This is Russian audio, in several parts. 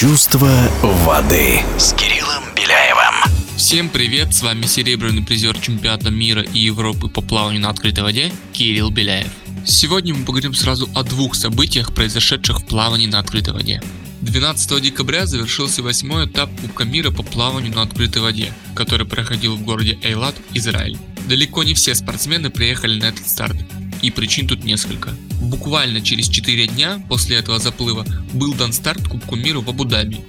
Чувство воды с Кириллом Беляевым. Всем привет, с вами серебряный призер чемпионата мира и Европы по плаванию на открытой воде Кирилл Беляев. Сегодня мы поговорим сразу о двух событиях, произошедших в плавании на открытой воде. 12 декабря завершился восьмой этап Кубка мира по плаванию на открытой воде, который проходил в городе Эйлат, Израиль. Далеко не все спортсмены приехали на этот старт, и причин тут несколько. Буквально через 4 дня после этого заплыва был дан старт Кубку мира в Абу-Даби.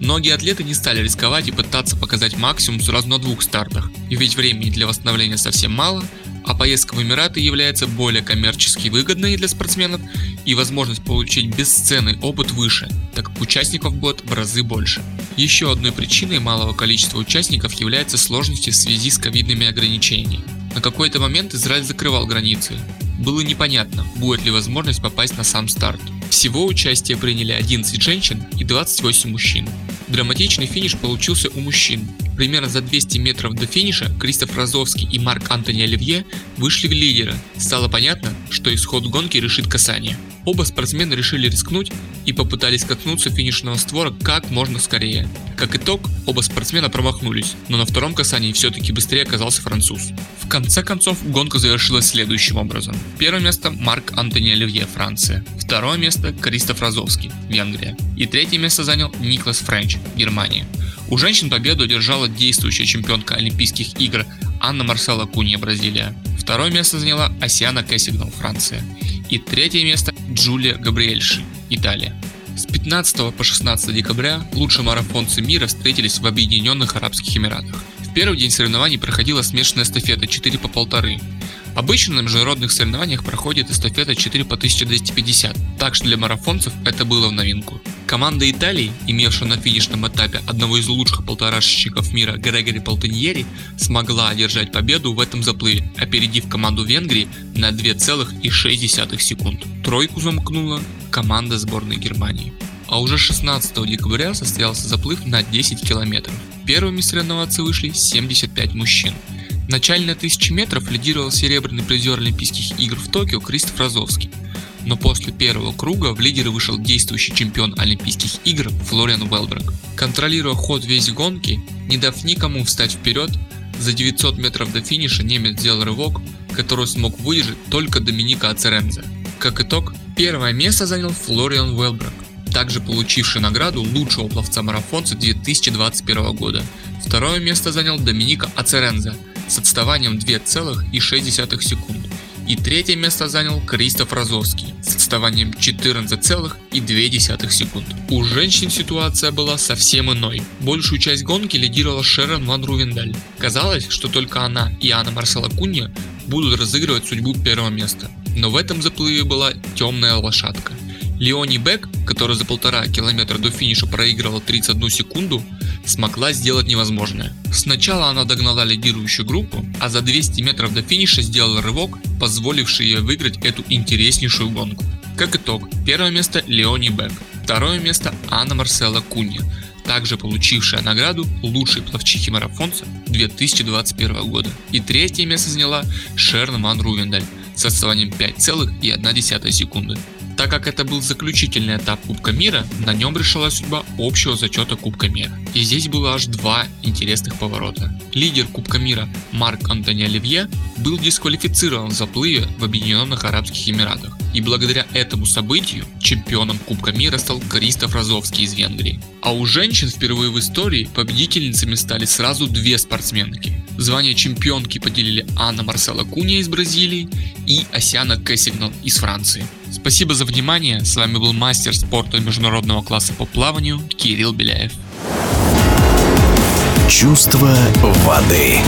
Многие атлеты не стали рисковать и пытаться показать максимум сразу на двух стартах, и ведь времени для восстановления совсем мало, а поездка в Эмираты является более коммерчески выгодной для спортсменов и возможность получить бесценный опыт выше, так как участников будет в разы больше. Еще одной причиной малого количества участников является сложности в связи с ковидными ограничениями. На какой-то момент Израиль закрывал границы. Было непонятно, будет ли возможность попасть на сам старт. Всего участие приняли 11 женщин и 28 мужчин. Драматичный финиш получился у мужчин. Примерно за 200 метров до финиша Кристоф Розовский и Марк Антони Оливье вышли в лидера. Стало понятно, что исход гонки решит касание. Оба спортсмена решили рискнуть и попытались коснуться финишного створа как можно скорее. Как итог, оба спортсмена промахнулись, но на втором касании все-таки быстрее оказался француз. В конце концов, гонка завершилась следующим образом. Первое место Марк Антони Оливье, Франция. Второе место Кристоф Розовский, Венгрия. И третье место занял Никлас Френч, Германия. У женщин победу одержала действующая чемпионка Олимпийских игр Анна Марсела Кунья, Бразилия. Второе место заняла Асиана Кэссигнал, Франция. И третье место Джулия Габриэльши, Италия. С 15 по 16 декабря лучшие марафонцы мира встретились в Объединенных Арабских Эмиратах. В первый день соревнований проходила смешанная эстафета 4 по полторы. Обычно на международных соревнованиях проходит эстафета 4 по 1250, так что для марафонцев это было в новинку. Команда Италии, имевшая на финишном этапе одного из лучших полторашечников мира Грегори Полтиньери, смогла одержать победу в этом заплыве, опередив команду Венгрии на 2,6 секунд. Тройку замкнула команда сборной Германии. А уже 16 декабря состоялся заплыв на 10 километров. Первыми соревноваться вышли 75 мужчин. Начально на 1000 метров лидировал серебряный призер Олимпийских игр в Токио Кристоф Розовский. Но после первого круга в лидеры вышел действующий чемпион Олимпийских игр Флориан Уэлбрак. Контролируя ход весь гонки, не дав никому встать вперед, за 900 метров до финиша немец сделал рывок, который смог выдержать только Доминика Ацерензе. Как итог, первое место занял Флориан Уэлбрак, также получивший награду лучшего пловца-марафонца 2021 года. Второе место занял Доминика Ацерензе с отставанием 2,6 секунд. И третье место занял Кристоф Розовский с отставанием 14,2 секунд. У женщин ситуация была совсем иной. Большую часть гонки лидировала Шерон Ван Рувендаль. Казалось, что только она и Анна Марсела Кунья будут разыгрывать судьбу первого места. Но в этом заплыве была темная лошадка. Леони Бек, который за полтора километра до финиша проигрывал 31 секунду, смогла сделать невозможное. Сначала она догнала лидирующую группу, а за 200 метров до финиша сделала рывок, позволивший ей выиграть эту интереснейшую гонку. Как итог, первое место Леони Бек, второе место Анна Марсела Кунья, также получившая награду лучшей пловчихи-марафонца 2021 года. И третье место заняла Шерн Ван Рувендаль с отставанием 5,1 секунды. Так как это был заключительный этап Кубка мира, на нем решалась судьба общего зачета Кубка мира. И здесь было аж два интересных поворота. Лидер Кубка мира Марк Антони Оливье был дисквалифицирован в заплыве в Объединенных Арабских Эмиратах. И благодаря этому событию чемпионом Кубка мира стал Кристоф Розовский из Венгрии. А у женщин впервые в истории победительницами стали сразу две спортсменки. Звание чемпионки поделили Анна Марсела Куния из Бразилии и Асиана Кэссигнал из Франции. Спасибо за внимание, с вами был мастер спорта международного класса по плаванию Кирилл Беляев. Чувство воды.